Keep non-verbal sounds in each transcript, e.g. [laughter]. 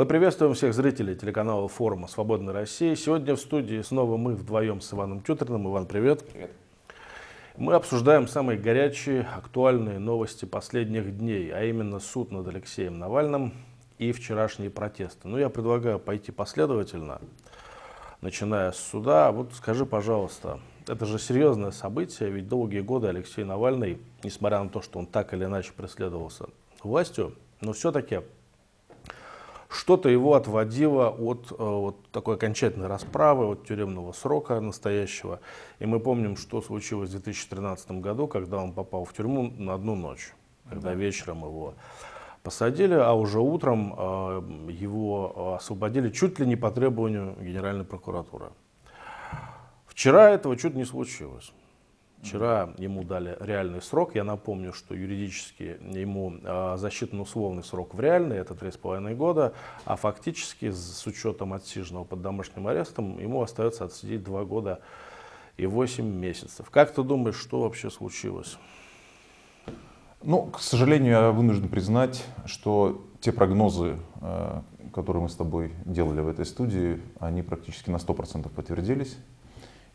Мы приветствуем всех зрителей телеканала форума «Свободная Россия». Сегодня в студии снова мы вдвоем с Иваном Тютерным. Иван, привет. Привет. Мы обсуждаем самые горячие, актуальные новости последних дней, а именно суд над Алексеем Навальным и вчерашние протесты. Ну, я предлагаю пойти последовательно, начиная с суда. Вот скажи, пожалуйста, это же серьезное событие, ведь долгие годы Алексей Навальный, несмотря на то, что он так или иначе преследовался властью, но все-таки что-то его отводило от э, вот такой окончательной расправы, от тюремного срока настоящего. И мы помним, что случилось в 2013 году, когда он попал в тюрьму на одну ночь, когда вечером его посадили, а уже утром э, его освободили чуть ли не по требованию Генеральной прокуратуры. Вчера этого чуть не случилось. Вчера ему дали реальный срок. Я напомню, что юридически ему э, засчитан условный срок в реальный, это 3,5 года, а фактически с учетом отсиженного под домашним арестом ему остается отсидеть 2 года и 8 месяцев. Как ты думаешь, что вообще случилось? Ну, к сожалению, я вынужден признать, что те прогнозы, э, которые мы с тобой делали в этой студии, они практически на 100% подтвердились.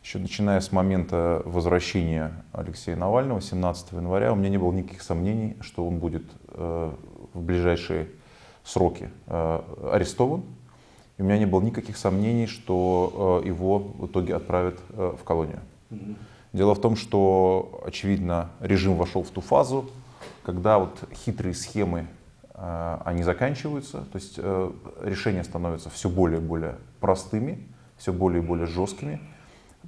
Еще начиная с момента возвращения Алексея Навального 17 января, у меня не было никаких сомнений, что он будет э, в ближайшие сроки э, арестован. И у меня не было никаких сомнений, что его в итоге отправят в колонию. Дело в том, что, очевидно, режим вошел в ту фазу, когда вот хитрые схемы, э, они заканчиваются, то есть э, решения становятся все более и более простыми, все более и более жесткими.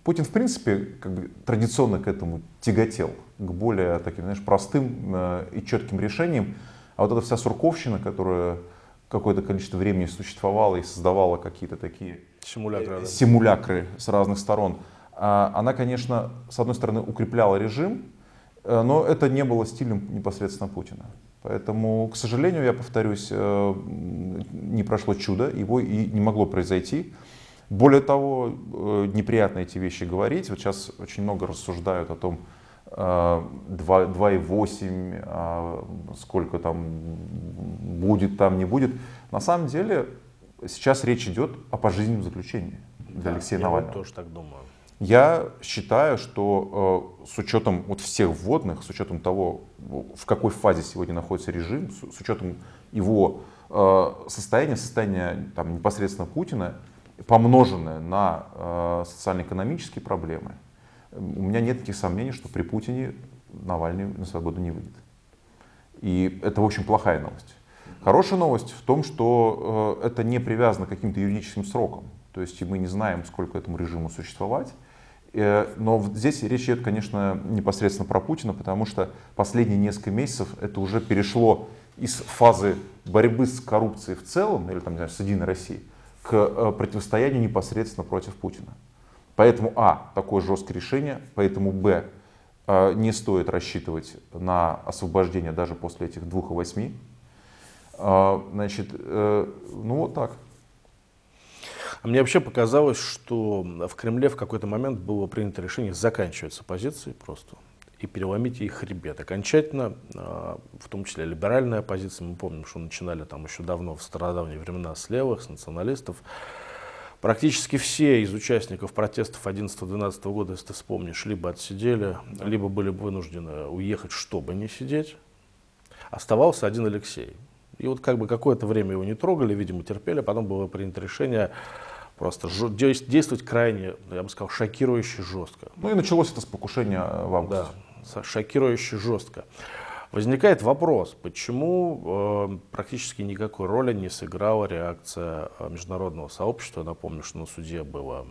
Путин, в принципе, как бы традиционно к этому тяготел, к более таким, знаешь, простым э, и четким решениям. А вот эта вся сурковщина, которая какое-то количество времени существовала и создавала какие-то такие симулякры, да. симулякры с разных сторон, а, она, конечно, с одной стороны укрепляла режим, Э, но это не было стилем непосредственно Путина. Поэтому, к сожалению, я повторюсь, э, не прошло чудо, его и не могло произойти. Более того, э, неприятно эти вещи говорить. Вот сейчас очень много рассуждают о том, 2,8, а сколько там будет, там не будет. На самом деле, сейчас речь идет о пожизненном заключении для да, Алексея я Навального. Я тоже так думаю. Я считаю, что э, с учетом вот всех вводных, с учетом того, в какой фазе сегодня находится режим, с, с учетом его э, состояния, состояния там, непосредственно Путина, помноженное на э, социально-экономические проблемы, у меня нет никаких сомнений, что при Путине Навальный на свободу не выйдет. И это, общем, плохая новость. Хорошая новость в том, что э, это не привязано к каким-то юридическим срокам. То есть мы не знаем, сколько этому режиму существовать. Э, но здесь речь идет, конечно, непосредственно про Путина, потому что последние несколько месяцев это уже перешло из фазы борьбы с коррупцией в целом, или там, не знаю, с Единой Россией, к э, противостоянию непосредственно против Путина. Поэтому, а, такое жесткое решение, поэтому, б, э, не стоит рассчитывать на освобождение даже после этих двух и восьми. Значит, ну вот так. А мне вообще показалось, что в Кремле в какой-то момент было принято решение заканчивать с оппозицией просто и переломить их хребет. Окончательно, а, в том числе либеральная оппозиция, мы помним, что начинали там еще давно, в стародавние времена, с левых, с националистов. Практически все из участников протестов 11-12 года, если ты вспомнишь, либо отсидели, либо были вынуждены уехать, чтобы не сидеть. Оставался один Алексей. И вот как бы какое-то время его не трогали, видимо, терпели, потом было принято решение просто действовать крайне, я бы сказал, шокирующе жестко. Ну и началось это с покушения в августе. Да, шокирующе жестко. Возникает вопрос, почему э, практически никакой роли не сыграла реакция э, международного сообщества. Напомню, что на суде было,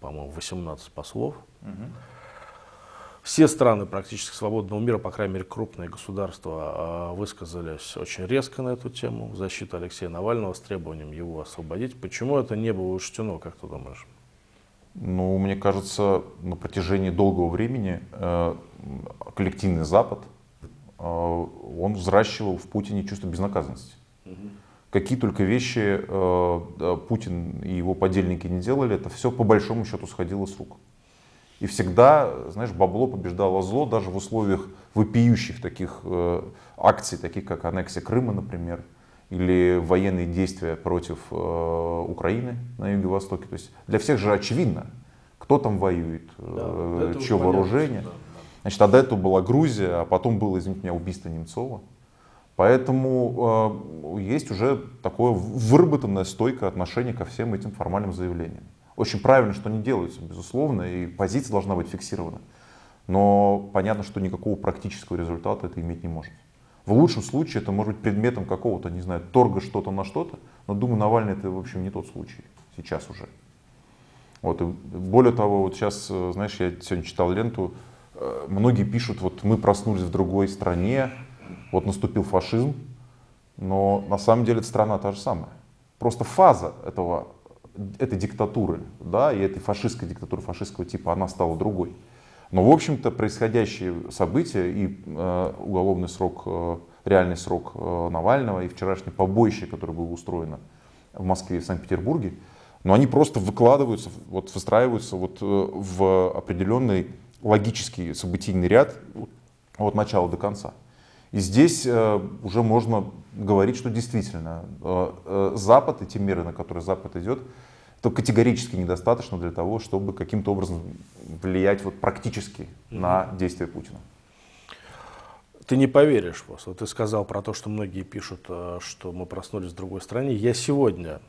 по-моему, 18 послов. Угу. Все страны практически свободного мира, по крайней мере крупные государства, а, высказались очень резко на эту тему в защиту Алексея Навального с требованием его освободить. Почему это не было учтено, как ты думаешь? Ну, мне кажется, на протяжении долгого времени э, коллективный Запад, э, он взращивал в Путине чувство безнаказанности. Угу. Какие только вещи э, Путин и его подельники не делали, это все по большому счету сходило с рук. И всегда, знаешь, бабло побеждало зло даже в условиях вопиющих таких э, акций, таких как аннексия Крыма, например, или военные действия против Украины на юге-востоке. То есть для всех же очевидно, кто там воюет, да, чье вооружение. Да. Значит, а до этого была Грузия, а потом было, извините меня, убийство Немцова. Поэтому э, есть уже такое выработанное стойкое отношение ко всем этим формальным заявлениям. Очень правильно, что они делаются, безусловно, и позиция должна быть фиксирована. Но понятно, что никакого практического результата это иметь не может. В лучшем случае это может быть предметом какого-то, не знаю, торга что-то на что-то, но думаю, Навальный это, в общем, не тот случай сейчас уже. Вот, и более того, вот сейчас, э, знаешь, я сегодня читал ленту, многие пишут, вот мы проснулись в другой стране, вот наступил фашизм, но на самом деле страна та же самая. Просто фаза этого, этой диктатуры, да, и этой фашистской диктатуры, фашистского типа, она стала другой. Но, в общем-то, происходящие события и э, уголовный срок, э, реальный срок э, Навального и вчерашнее побоище, которое было устроено в Москве и Санкт-Петербурге, но они просто выкладываются, вот, выстраиваются вот, э, в определенный логический событийный ряд от начала до конца. И здесь э, уже можно говорить, что действительно э, э, Запад и те меры, на которые Запад идет, это категорически недостаточно для того, чтобы каким-то образом влиять вот практически mm-hmm. на действия Путина. Ты не поверишь, вот ты сказал про то, что многие пишут, что мы проснулись в другой стране. Я сегодня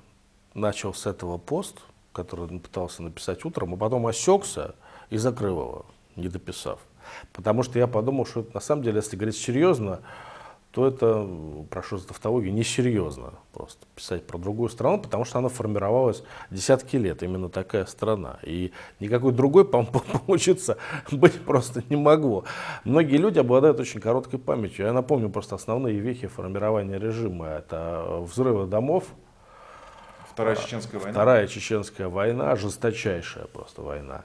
начал с этого пост, который пытался написать утром, а потом осекся и закрыл его, не дописав. Потому что я подумал, что на самом деле, если говорить серьезно, то это, прошу за тавтологию, несерьезно просто писать про другую страну, потому что она формировалась десятки лет, именно такая страна. И никакой другой [laughs] получиться быть просто не могло. Многие люди обладают очень короткой памятью. Я напомню просто основные вехи формирования режима. Это взрывы домов, Вторая чеченская война. Вторая чеченская война, жесточайшая просто война.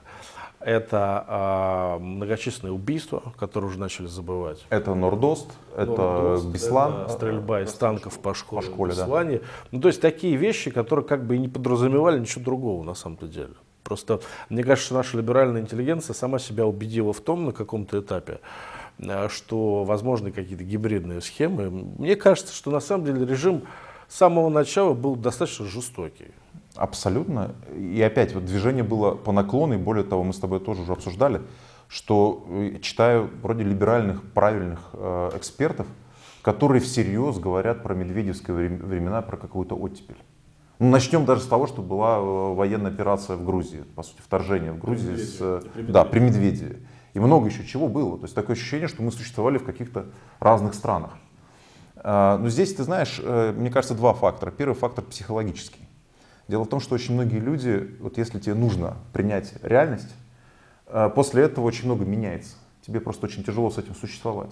Это э, многочисленные убийства, которые уже начали забывать. Это Нордост, это Нордост, Беслан. Это стрельба из танков по школе, по школе в Беслане. Да. Ну, то есть такие вещи, которые как бы и не подразумевали ничего другого на самом-то деле. Просто мне кажется, наша либеральная интеллигенция сама себя убедила в том на каком-то этапе, э, что возможны какие-то гибридные схемы. Мне кажется, что на самом деле режим с самого начала был достаточно жестокий. Абсолютно. И опять, вот движение было по наклону, и более того, мы с тобой тоже уже обсуждали, что э, читаю вроде либеральных, правильных э, экспертов, которые всерьез говорят про медведевские времена, про какую-то оттепель. Ну, начнем даже с того, что была э, военная операция в Грузии, по сути, вторжение в Грузии. При с, э, при да, при Медведеве. И много еще чего было. То есть такое ощущение, что мы существовали в каких-то разных странах. Но здесь, ты знаешь, мне кажется, два фактора. Первый фактор психологический. Дело в том, что очень многие люди, вот если тебе нужно принять реальность, э, после этого очень много меняется. Тебе просто очень тяжело с этим существовать.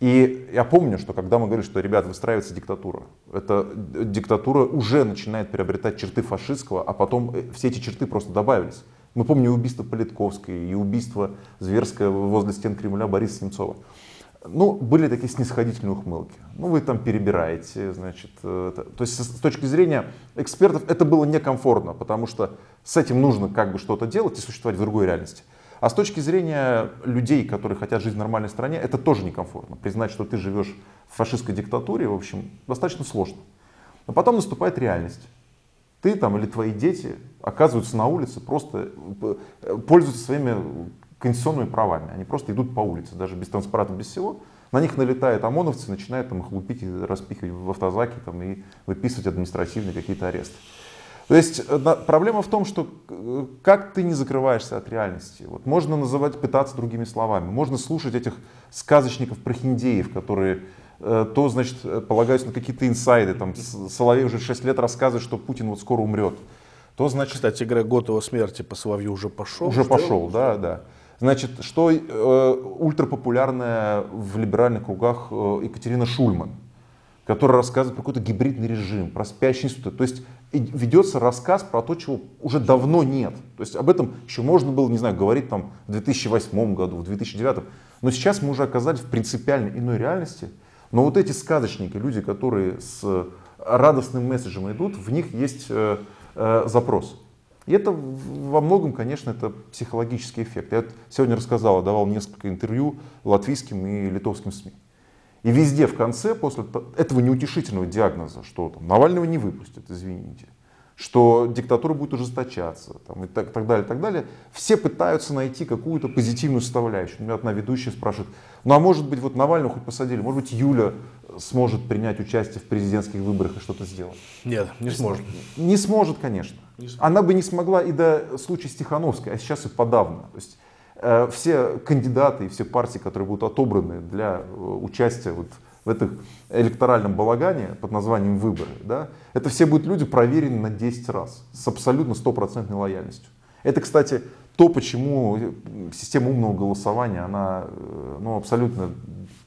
И я помню, что когда мы говорили, что, ребят, выстраивается диктатура, эта диктатура уже начинает приобретать черты фашистского, а потом э, все эти черты просто добавились. Мы помним убийство Политковской, и убийство зверское возле стен Кремля Бориса Немцова ну, были такие снисходительные ухмылки. Ну, вы там перебираете, значит. Э, это, то есть, с, точки зрения экспертов, это было некомфортно, потому что с этим нужно как бы что-то делать и существовать в другой реальности. А с точки зрения людей, которые хотят жить в нормальной стране, это тоже некомфортно. Признать, что ты живешь в фашистской диктатуре, в общем, достаточно сложно. Но потом наступает реальность. Ты там или твои дети оказываются на улице, просто э, пользуются своими конституционными правами. Они просто идут по улице, даже без транспаранта, без всего. На них налетают ОМОНовцы, начинают там их лупить распихивать в автозаки там, и выписывать административные какие-то аресты. То есть э, проблема в том, что э, как ты не закрываешься от реальности. Вот можно называть, пытаться другими словами. Можно слушать этих сказочников-прохиндеев, которые э, то, значит, полагаются на какие-то инсайды. Там Соловей уже 6 лет рассказывает, что Путин вот скоро умрет. То, значит... Кстати говоря, год его смерти по Соловью уже пошел. Уже пошел, да, да. Значит, что э, ультрапопулярная в либеральных кругах э, Екатерина Шульман, которая рассказывает про какой-то гибридный режим, про спящий институт. То есть ведется рассказ про то, чего уже давно нет. То есть об этом еще можно было, не знаю, говорить там в 2008 году, в 2009. Но сейчас мы уже оказались в принципиально иной реальности. Но вот эти сказочники, люди, которые с радостным месседжем идут, в них есть э, э, запрос. И это во многом, конечно, это психологический эффект. Я сегодня рассказал, давал несколько интервью латвийским и литовским СМИ. И везде в конце, после этого неутешительного диагноза, что там, Навального не выпустят, извините, что диктатура будет ужесточаться там, и так, так далее, так далее. Все пытаются найти какую-то позитивную составляющую. У меня одна ведущая спрашивает, ну а может быть вот Навального хоть посадили, может быть Юля сможет принять участие в президентских выборах и что-то сделать? Нет, не сможет. Не сможет, конечно. Она бы не смогла и до случая Стихановской, а сейчас и подавно. То есть, э, все кандидаты и все партии, которые будут отобраны для э, участия вот в этом электоральном балагане под названием выборы, да, это все будут люди проверены на 10 раз с абсолютно стопроцентной лояльностью. Это, кстати, то, почему система умного голосования, она э, ну, абсолютно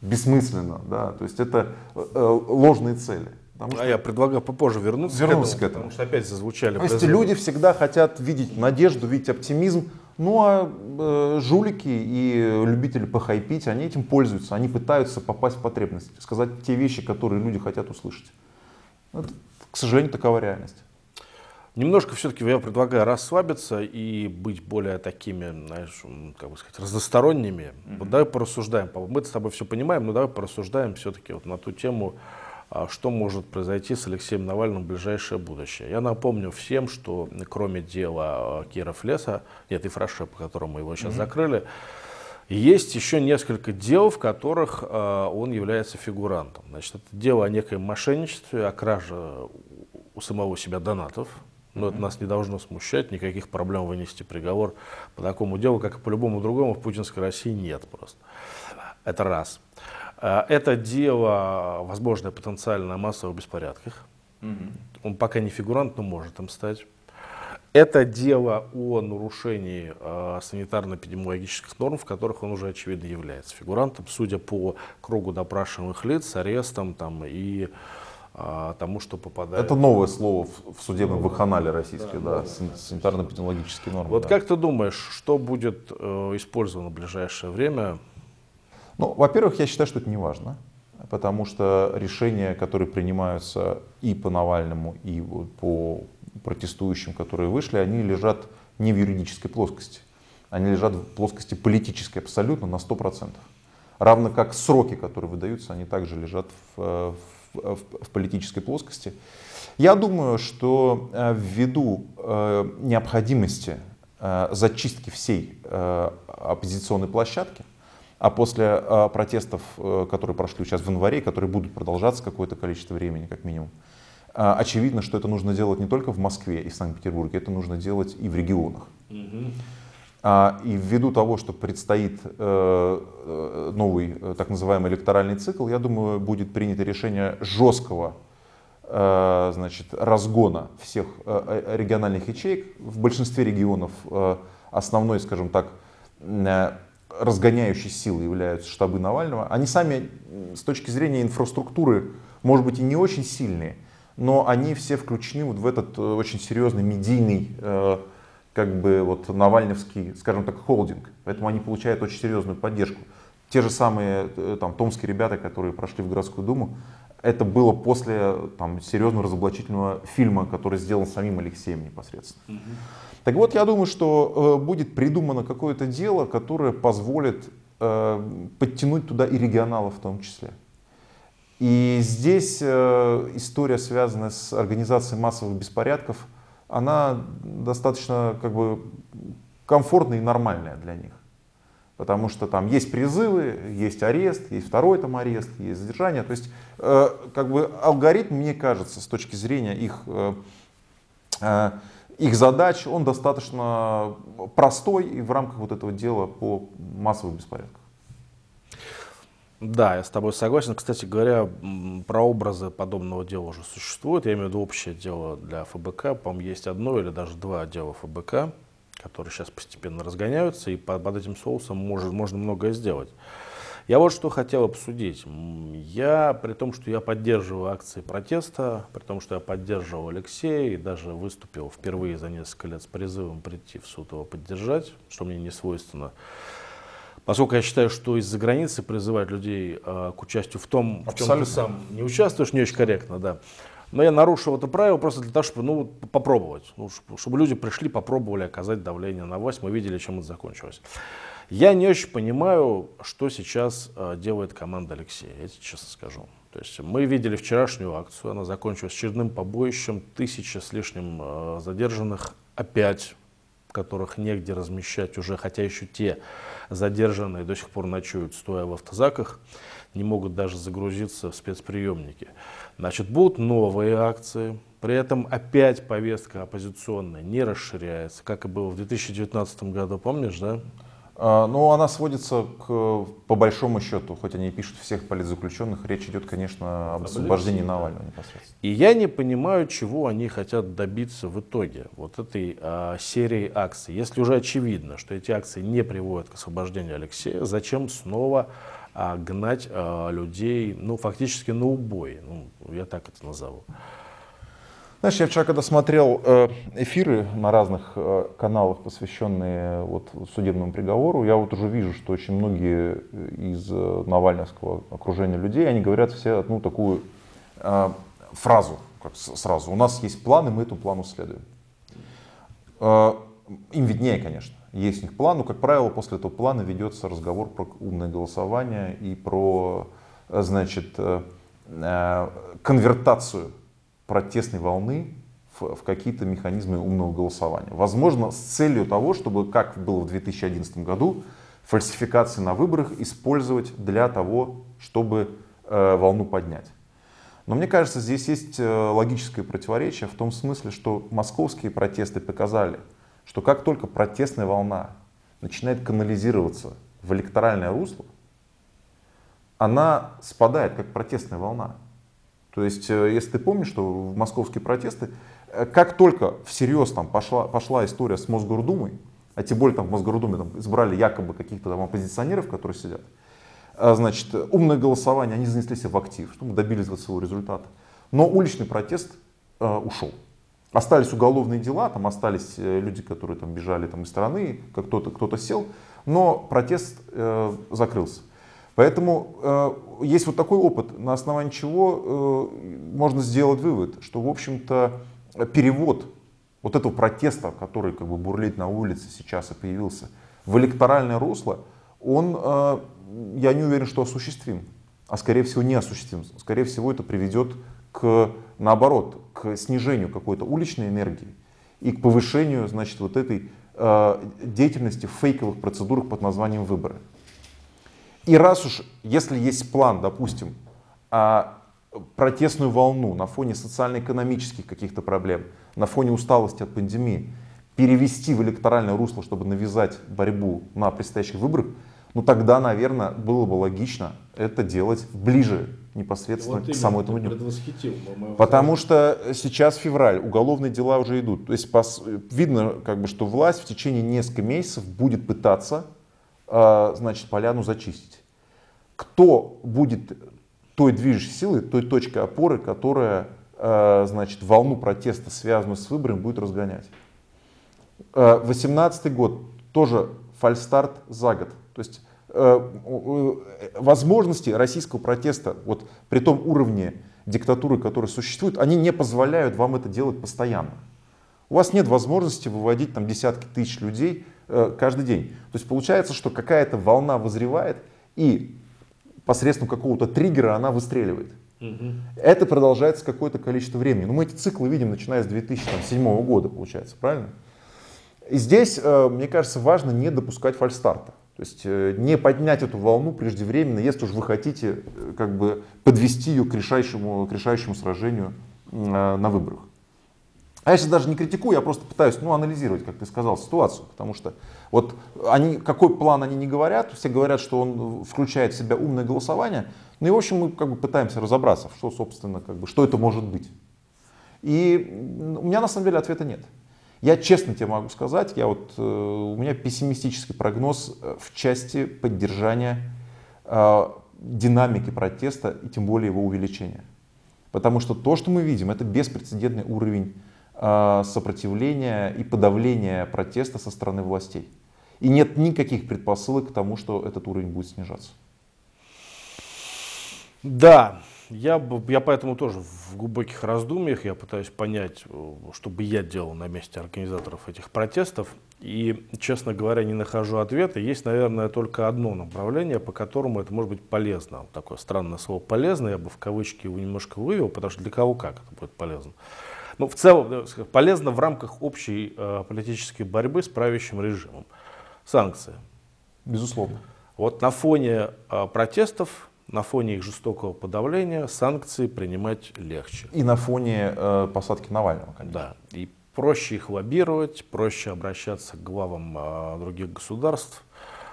бессмысленна. Да? То есть это э, ложные цели. Что... А я предлагаю попозже вернуться, вернуться к, этому, к этому. Потому что опять зазвучали. То есть люди всегда хотят видеть надежду, видеть оптимизм. Ну а э, жулики и любители похайпить, они этим пользуются. Они пытаются попасть в потребность, сказать те вещи, которые люди хотят услышать. Это, к сожалению, такова реальность. Немножко все-таки я предлагаю расслабиться и быть более такими, знаешь, как бы сказать, разносторонними. Mm-hmm. Вот давай порассуждаем. Мы с тобой все понимаем, но давай порассуждаем все-таки вот на ту тему, а, что может произойти с Алексеем Навальным в ближайшее будущее. Я напомню всем, что кроме дела а, Киров Леса, нет, и Фраше, по которому его сейчас mm-hmm. закрыли, есть еще несколько дел, в которых э, он является фигурантом. Значит, это дело о некоем мошенничестве, о краже у самого себя донатов. Но mm-hmm. это нас не должно смущать, никаких проблем вынести приговор по такому делу, как и по любому другому в путинской России нет просто. Это раз. Э, это дело, возможно, потенциально о массовых беспорядках. Угу. Он пока не фигурант, но может им стать. Это дело о нарушении э, санитарно-эпидемиологических норм, в которых он уже очевидно является фигурантом, судя по кругу допрашиваемых лиц с арестом там, и э, тому, что попадает. Это новое слово в, в судебном ваханале российском, да, да, да, санитарно-эпидемиологические нормы. Вот да. как ты думаешь, что будет э, использовано в ближайшее время ну, во-первых, я считаю, что это не важно, потому что решения, которые принимаются и по Навальному, и по протестующим, которые вышли, они лежат не в юридической плоскости. Они лежат в плоскости политической абсолютно на 100%. Равно как сроки, которые выдаются, они также лежат в, в, в политической плоскости. Я думаю, что э, ввиду э, необходимости э, зачистки всей оппозиционной площадки, а после э, протестов, э, которые прошли сейчас в январе, которые будут продолжаться какое-то количество времени, как минимум, э, очевидно, что это нужно делать не только в Москве и Санкт-Петербурге, это нужно делать и в регионах. А, и ввиду того, что предстоит э, э новый так называемый электоральный цикл, я думаю, будет принято решение жесткого значит, разгона всех региональных ячеек. В большинстве регионов основной, скажем так, разгоняющей силой являются штабы Навального. Они сами с точки зрения инфраструктуры, может быть, и не очень сильные, но они все включены вот в этот э, очень серьезный медийный, э, как бы вот Навальновский, скажем так, холдинг. Поэтому они получают очень серьезную поддержку. Те же самые э, там, томские ребята, которые прошли в городскую думу, это было после там, серьезного разоблачительного фильма, который сделан самим Алексеем непосредственно. Mm-hmm. Так вот, я думаю, что э, будет придумано какое-то дело, которое позволит э, подтянуть туда и регионалов в том числе. И здесь э, история, связанная с организацией массовых беспорядков, она достаточно как бы комфортная и нормальная для них. Потому что там есть призывы, есть арест, есть второй там арест, есть задержание. То есть э, как бы алгоритм, мне кажется, с точки зрения их э, э, их задач, он достаточно простой и в рамках вот этого дела по массовым беспорядкам. Да, я с тобой согласен. Кстати говоря, прообразы подобного дела уже существуют. Я имею в виду общее дело для ФБК. По-моему, есть одно или даже два дела ФБК, которые сейчас постепенно разгоняются, и под, этим соусом может, можно многое сделать. Я вот что хотел обсудить. Я, при том, что я поддерживаю акции протеста, при том, что я поддерживал Алексея и даже выступил впервые за несколько лет с призывом прийти в суд его поддержать, что мне не свойственно, Поскольку я считаю, что из-за границы призывать людей э, к участию в том, Абсолютно. в чем ты сам не участвуешь, не очень корректно, да. Но я нарушил это правило просто для того, чтобы ну, попробовать. Ну, чтобы люди пришли, попробовали оказать давление на власть. Мы видели, чем это закончилось. Я не очень понимаю, что сейчас э, делает команда Алексея, я тебе честно скажу. То есть мы видели вчерашнюю акцию, она закончилась очередным побоищем, тысяча с лишним э, задержанных, опять которых негде размещать уже, хотя еще те задержанные до сих пор ночуют, стоя в автозаках, не могут даже загрузиться в спецприемники. Значит, будут новые акции, при этом опять повестка оппозиционная не расширяется, как и было в 2019 году, помнишь, да? А, ну, она сводится к, по большому счету, хоть они и пишут всех политзаключенных, речь идет, конечно, об освобождении Навального непосредственно. И я не понимаю, чего они хотят добиться в итоге вот этой а, серии акций. Если уже очевидно, что эти акции не приводят к освобождению Алексея, зачем снова а, гнать а, людей, ну, фактически на убой, ну, я так это назову. Знаешь, я вчера, когда смотрел э, эфиры на разных э, каналах, посвященные вот, судебному приговору, я вот уже вижу, что очень многие из э, навальновского окружения людей, они говорят все одну такую фразу, как сразу. У нас есть план, и мы этому плану следуем. Им виднее, конечно. Есть у них план, но, как правило, после этого плана ведется разговор про умное голосование и про, значит, конвертацию протестной волны в, в какие-то механизмы умного голосования. Возможно, с целью того, чтобы, как было в 2011 году, фальсификации на выборах использовать для того, чтобы э, волну поднять. Но мне кажется, здесь есть э, логическое противоречие в том смысле, что московские протесты показали, что как только протестная волна начинает канализироваться в электоральное русло, она спадает как протестная волна. То есть, э, если ты помнишь, что в московские протесты, э, как только всерьез там пошла, пошла история с Мосгордумой, а тем более там в Мосгордуме там, избрали якобы каких-то там оппозиционеров, которые сидят, а, значит, умное голосование, они занеслись в актив, чтобы добились своего результата. Но уличный протест э, ушел. Остались уголовные дела, там остались э, люди, которые там бежали там, из страны, как кто-то кто сел, но протест э, закрылся. Поэтому э, есть вот такой опыт, на основании чего э, можно сделать вывод, что, в общем-то, перевод вот этого протеста, который как бы бурлит на улице сейчас и появился, в электоральное русло, он, э, я не уверен, что осуществим, а скорее всего не осуществим. Скорее всего это приведет к, наоборот, к снижению какой-то уличной энергии и к повышению, значит, вот этой э, деятельности в фейковых процедурах под названием выборы. И раз уж, если есть план, допустим, а, протестную волну на фоне социально-экономических каких-то проблем, на фоне усталости от пандемии, перевести в электоральное русло, чтобы навязать борьбу на предстоящих выборах, ну тогда, наверное, было бы логично это делать ближе непосредственно вот к самому этому дню. Потому что сейчас февраль, уголовные дела уже идут. То есть пос, видно, как бы, что власть в течение нескольких месяцев будет пытаться а, значит, поляну зачистить кто будет той движущей силой, той точкой опоры, которая э, значит, волну протеста, связанную с выборами, будет разгонять. 2018 э, год тоже фальстарт за год. То есть э, возможности российского протеста вот при том уровне диктатуры, который существует, они не позволяют вам это делать постоянно. У вас нет возможности выводить там десятки тысяч людей каждый день. То есть получается, что какая-то волна вызревает, и посредством какого-то триггера она выстреливает. Угу. Это продолжается какое-то количество времени. Но ну, мы эти циклы видим, начиная с 2007 года, получается, правильно? И здесь, э, мне кажется, важно не допускать фальстарта. То есть э, не поднять эту волну преждевременно, если уж вы хотите э, как бы подвести ее к решающему, к решающему сражению на выборах. А я сейчас даже не критикую, я просто пытаюсь ну, анализировать, как ты сказал, ситуацию. Потому что вот они, какой план они не говорят, все говорят, что он включает в себя умное голосование. Ну и в общем мы как бы пытаемся разобраться, что собственно, как бы, что это может быть. И у меня на самом деле ответа нет. Я честно тебе могу сказать, я вот, э, у меня пессимистический прогноз э, в части поддержания э, динамики протеста и тем более его увеличения. Потому что то, что мы видим, это беспрецедентный уровень сопротивления и подавления протеста со стороны властей. И нет никаких предпосылок к тому, что этот уровень будет снижаться. Да, Я, я поэтому тоже в глубоких раздумьях, я пытаюсь понять, э, что бы я делал на месте организаторов этих протестов. И, честно говоря, не нахожу ответа. Есть, наверное, только одно направление, по которому это может быть полезно. Такое странное слово «полезно», я бы в кавычки его немножко вывел, потому что для кого как это будет полезно. Ну, в целом, полезно в рамках общей э, политической борьбы с правящим режимом. Санкции. Безусловно. Вот на фоне э, протестов, на фоне их жестокого подавления санкции принимать легче. И на фоне э, посадки Навального, конечно. Да. И проще их лоббировать, проще обращаться к главам э, других государств.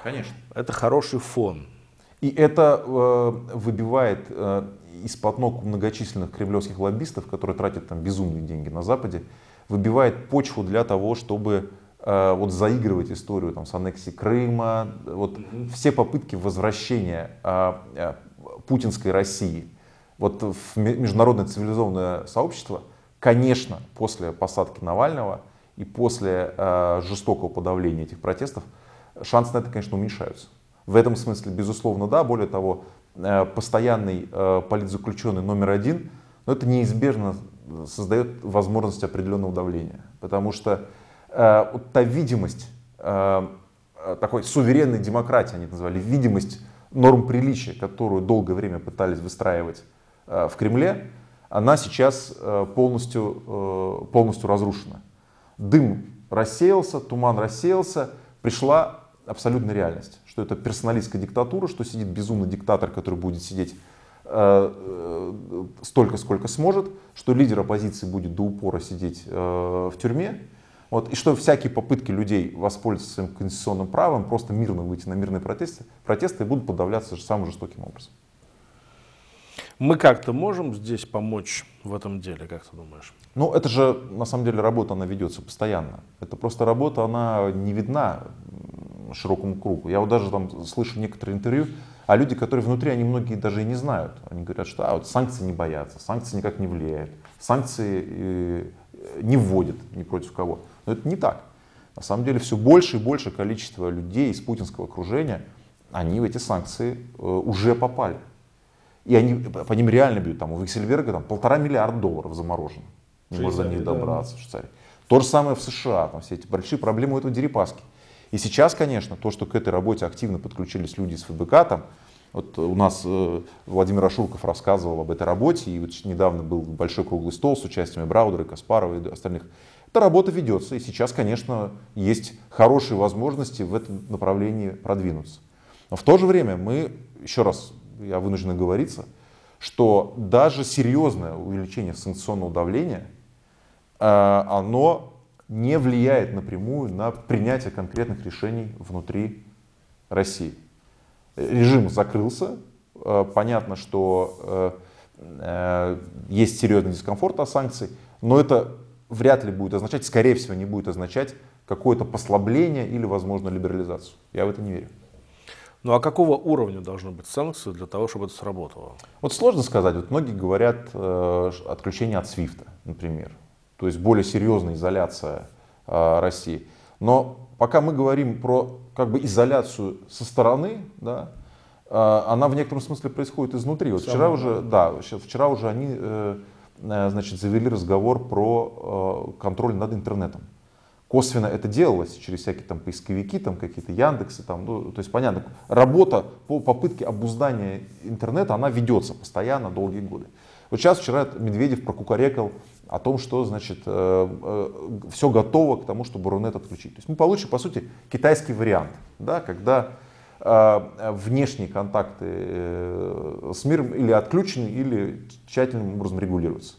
Конечно. Это хороший фон. И это э, выбивает э, из-под ног многочисленных кремлевских лоббистов, которые тратят там безумные деньги на Западе, выбивает почву для того, чтобы э, вот заигрывать историю там, с аннексией Крыма, вот mm-hmm. все попытки возвращения э, э, путинской России вот в международное цивилизованное сообщество – Конечно, после посадки Навального и после э, жестокого подавления этих протестов шансы на это, конечно, уменьшаются. В этом смысле, безусловно, да. Более того, постоянный э, политзаключенный номер один, но это неизбежно создает возможность определенного давления. Потому что э, вот та видимость э, такой суверенной демократии, они назвали, видимость норм приличия, которую долгое время пытались выстраивать э, в Кремле, она сейчас э, полностью, э, полностью разрушена. Дым рассеялся, туман рассеялся, пришла абсолютная реальность, что это персоналистская диктатура, что сидит безумный диктатор, который будет сидеть э, столько, сколько сможет, что лидер оппозиции будет до упора сидеть в тюрьме, вот, и что всякие попытки людей воспользоваться своим конституционным правом, просто мирно выйти на мирные протесты, протесты будут подавляться самым жестоким образом. Мы как-то можем здесь помочь в этом деле, как ты думаешь? Ну, это же, на самом деле, работа, она ведется постоянно. Это просто работа, она не видна широкому кругу. Я вот даже там слышу некоторые интервью, а люди, которые внутри, они многие даже и не знают. Они говорят, что а, вот санкции не боятся, санкции никак не влияют, санкции э, не вводят ни против кого. Но это не так. На самом деле все больше и больше количество людей из путинского окружения, они в эти санкции э, уже попали. И они, по ним реально бьют. Там у Виксельберга там, полтора миллиарда долларов заморожено. Не может до них добраться да. в Швейцарии. То же самое в США. Там все эти большие проблемы у этого Дерипаски. И сейчас, конечно, то, что к этой работе активно подключились люди из ФБК, там, вот у нас э, Владимир Ашурков рассказывал об этой работе, и вот недавно был большой круглый стол с участием Браудера, Каспарова и остальных. Эта работа ведется, и сейчас, конечно, есть хорошие возможности в этом направлении продвинуться. Но в то же время мы, еще раз я вынужден оговориться, что даже серьезное увеличение санкционного давления, э, оно не влияет напрямую на принятие конкретных решений внутри России. Режим закрылся, э, понятно, что э, есть серьезный дискомфорт от санкций, но это вряд ли будет означать, скорее всего, не будет означать какое-то послабление или, возможно, либерализацию. Я в это не верю. Ну а какого уровня должны быть санкции для того, чтобы это сработало? Вот сложно сказать. Вот многие говорят э, отключение от СВИФТа, например. То есть более серьезная изоляция э, России. Но пока мы говорим про как бы изоляцию со стороны, да, э, она в некотором смысле происходит изнутри. Вот вчера уже, да, вчера уже они э, э, значит, завели разговор про э, контроль над интернетом косвенно это делалось через всякие там поисковики, там какие-то Яндексы, там, ну, то есть понятно, работа по попытке обуздания интернета, она ведется постоянно, долгие годы. Вот сейчас вчера Медведев прокукарекал о том, что значит э, э, все готово к тому, чтобы Рунет отключить. То есть мы получим, по сути, китайский вариант, да, когда э, внешние контакты э, с миром или отключены, или тщательным образом регулируются.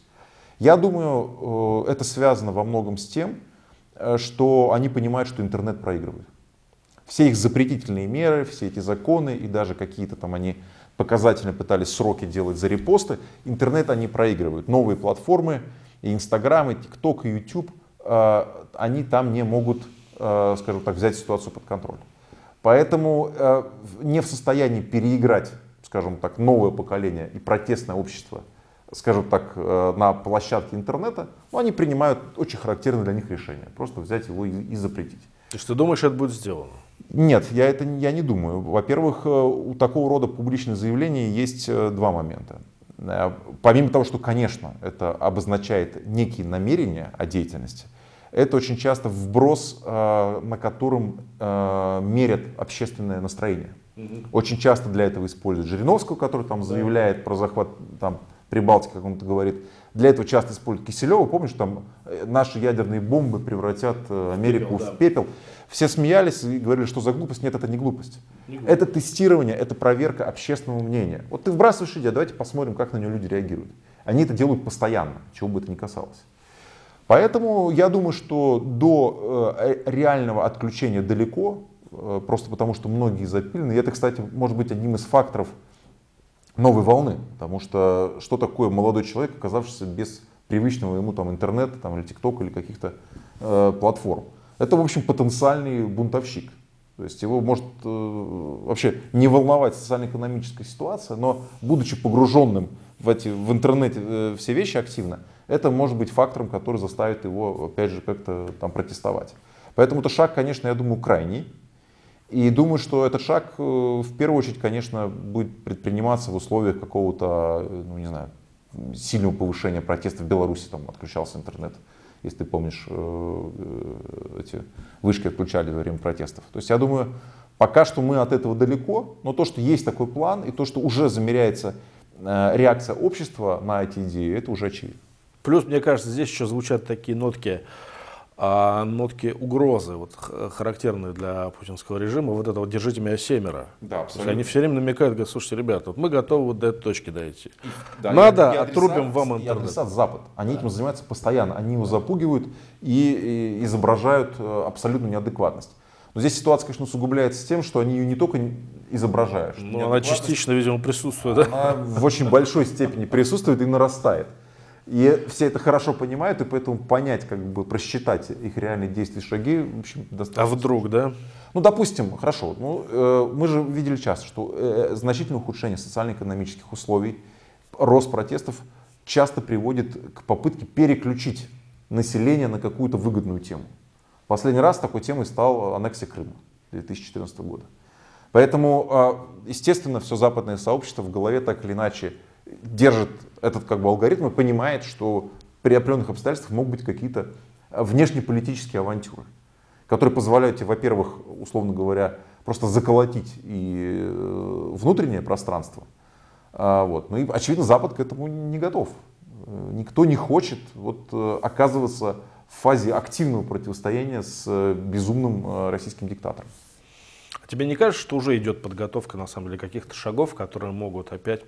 Я думаю, э, это связано во многом с тем, Э, что они понимают, что интернет проигрывает. Все их запретительные меры, все эти законы и даже какие-то там они показательно пытались сроки делать за репосты, интернет они проигрывают. Новые платформы, и Инстаграм, и ТикТок, и Ютуб, э, они там не могут, э, скажем так, взять ситуацию под контроль. Поэтому не в состоянии переиграть, скажем так, новое поколение и протестное общество – скажем так, э, на площадке интернета, ну, они принимают очень характерные для них решения. Просто взять его и, и запретить. То есть ты думаешь, это будет сделано? Нет, я это я не думаю. Во-первых, э, у такого рода публичных заявлений есть э, два момента. Э, помимо того, что, конечно, это обозначает некие намерения о деятельности, это очень часто вброс, на котором мерят общественное настроение. Очень часто для этого используют Жириновского, который там заявляет про захват там, Прибалтики, как он это говорит. Для этого часто используют Киселева. Помнишь, там наши ядерные бомбы превратят Америку пепел, в да. пепел. Все смеялись и говорили, что за глупость. Нет, это не глупость. не глупость. Это тестирование, это проверка общественного мнения. Вот ты вбрасываешь идею, давайте посмотрим, как на нее люди реагируют. Они это делают постоянно, чего бы это ни касалось. Поэтому я думаю, что до э, реального отключения далеко, э, просто потому что многие запилены. И это, кстати, может быть одним из факторов новой волны. Потому что что такое молодой человек, оказавшийся без привычного ему там, интернета там, или ТикТока или каких-то э, платформ? Это, в общем, потенциальный бунтовщик. То есть его может э, вообще не волновать социально-экономическая ситуация, но будучи погруженным в, эти, в интернете э, все вещи активно, это может быть фактором, который заставит его, опять же, как-то там протестовать. Поэтому это шаг, конечно, я думаю, крайний. И думаю, что этот шаг э, в первую очередь, конечно, будет предприниматься в условиях какого-то, ну не знаю, сильного повышения протеста в Беларуси, там отключался интернет, если ты помнишь, э, э, эти вышки отключали во время протестов. То есть я думаю, пока что мы от этого далеко, но то, что есть такой план и то, что уже замеряется реакция общества на эти идеи, это уже очевидно. Плюс, мне кажется, здесь еще звучат такие нотки, а, нотки угрозы, вот, характерные для путинского режима. Вот это вот «держите меня семеро». Да, абсолютно. Они все время намекают, говорят, слушайте, ребята, вот мы готовы вот до этой точки дойти. Да, Надо, и отрубим вам интернет. И адресат Запад. Они да. этим занимаются постоянно. Они его запугивают и, и изображают э, абсолютную неадекватность. Но здесь ситуация, конечно, усугубляется тем, что они ее не только изображают. Но она частично, видимо, присутствует. Она да? в очень большой степени присутствует и нарастает. И все это хорошо понимают, и поэтому понять, как бы просчитать их реальные действия шаги, в общем, достаточно. А вдруг, да? Ну, допустим, хорошо. Ну, э, мы же видели часто, что э, значительное ухудшение социально-экономических условий, рост протестов часто приводит к попытке переключить население на какую-то выгодную тему. Последний раз такой темой стал аннексия Крыма 2014 года. Поэтому, э, естественно, все западное сообщество в голове так или иначе держит этот как бы алгоритм и понимает, что при определенных обстоятельствах могут быть какие-то внешнеполитические авантюры, которые позволяют тебе, во-первых, условно говоря, просто заколотить и э, внутреннее пространство. А, вот. Ну и, очевидно, Запад к этому не готов. Никто не хочет вот, э, оказываться в фазе активного противостояния с э, безумным российским диктатором. А тебе не кажется, что уже идет подготовка, на самом деле, каких-то шагов, которые могут опять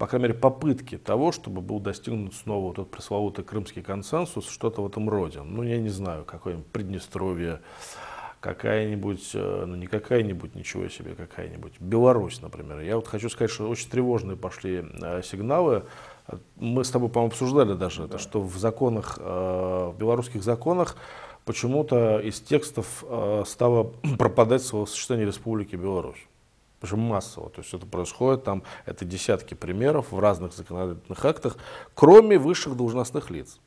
по крайней мере, попытки того, чтобы был достигнут снова вот этот пресловутый крымский консенсус, что-то в этом роде. Ну, я не знаю, какое-нибудь Приднестровье, какая-нибудь, э, ну не какая-нибудь, ничего себе, какая-нибудь, Беларусь, например. Я вот хочу сказать, что очень тревожные пошли э, сигналы. Мы с тобой, по-моему, обсуждали даже да. это, что в законах, э, в белорусских законах почему-то из текстов стало [clears throat] пропадать словосочетание Республики Беларусь причем массово. То есть это происходит, там это десятки примеров в разных законодательных актах, кроме высших должностных лиц.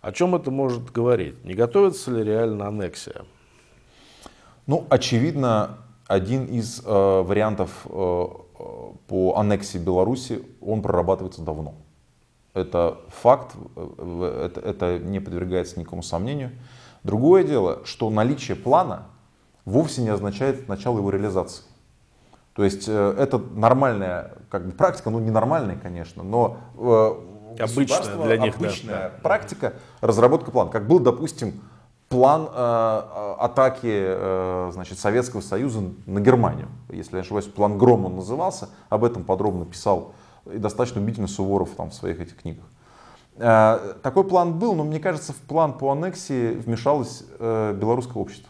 О чем это может говорить? Не готовится ли реально аннексия? Ну, очевидно, один из э, вариантов э, по аннексии Беларуси, он прорабатывается давно. Это факт, э, это, это не подвергается никакому сомнению. Другое дело, что наличие плана вовсе не означает начало его реализации. То есть э, это нормальная как бы, практика, ну не нормальная, конечно, но э, обычная для них обычная да. практика разработка плана. Как был, допустим, план э, атаки э, значит, Советского Союза на Германию. Если я не ошибаюсь, план Гром он назывался. Об этом подробно писал и достаточно убедительно Суворов там, в своих этих книгах. Э, такой план был, но мне кажется, в план по аннексии вмешалось э, белорусское общество.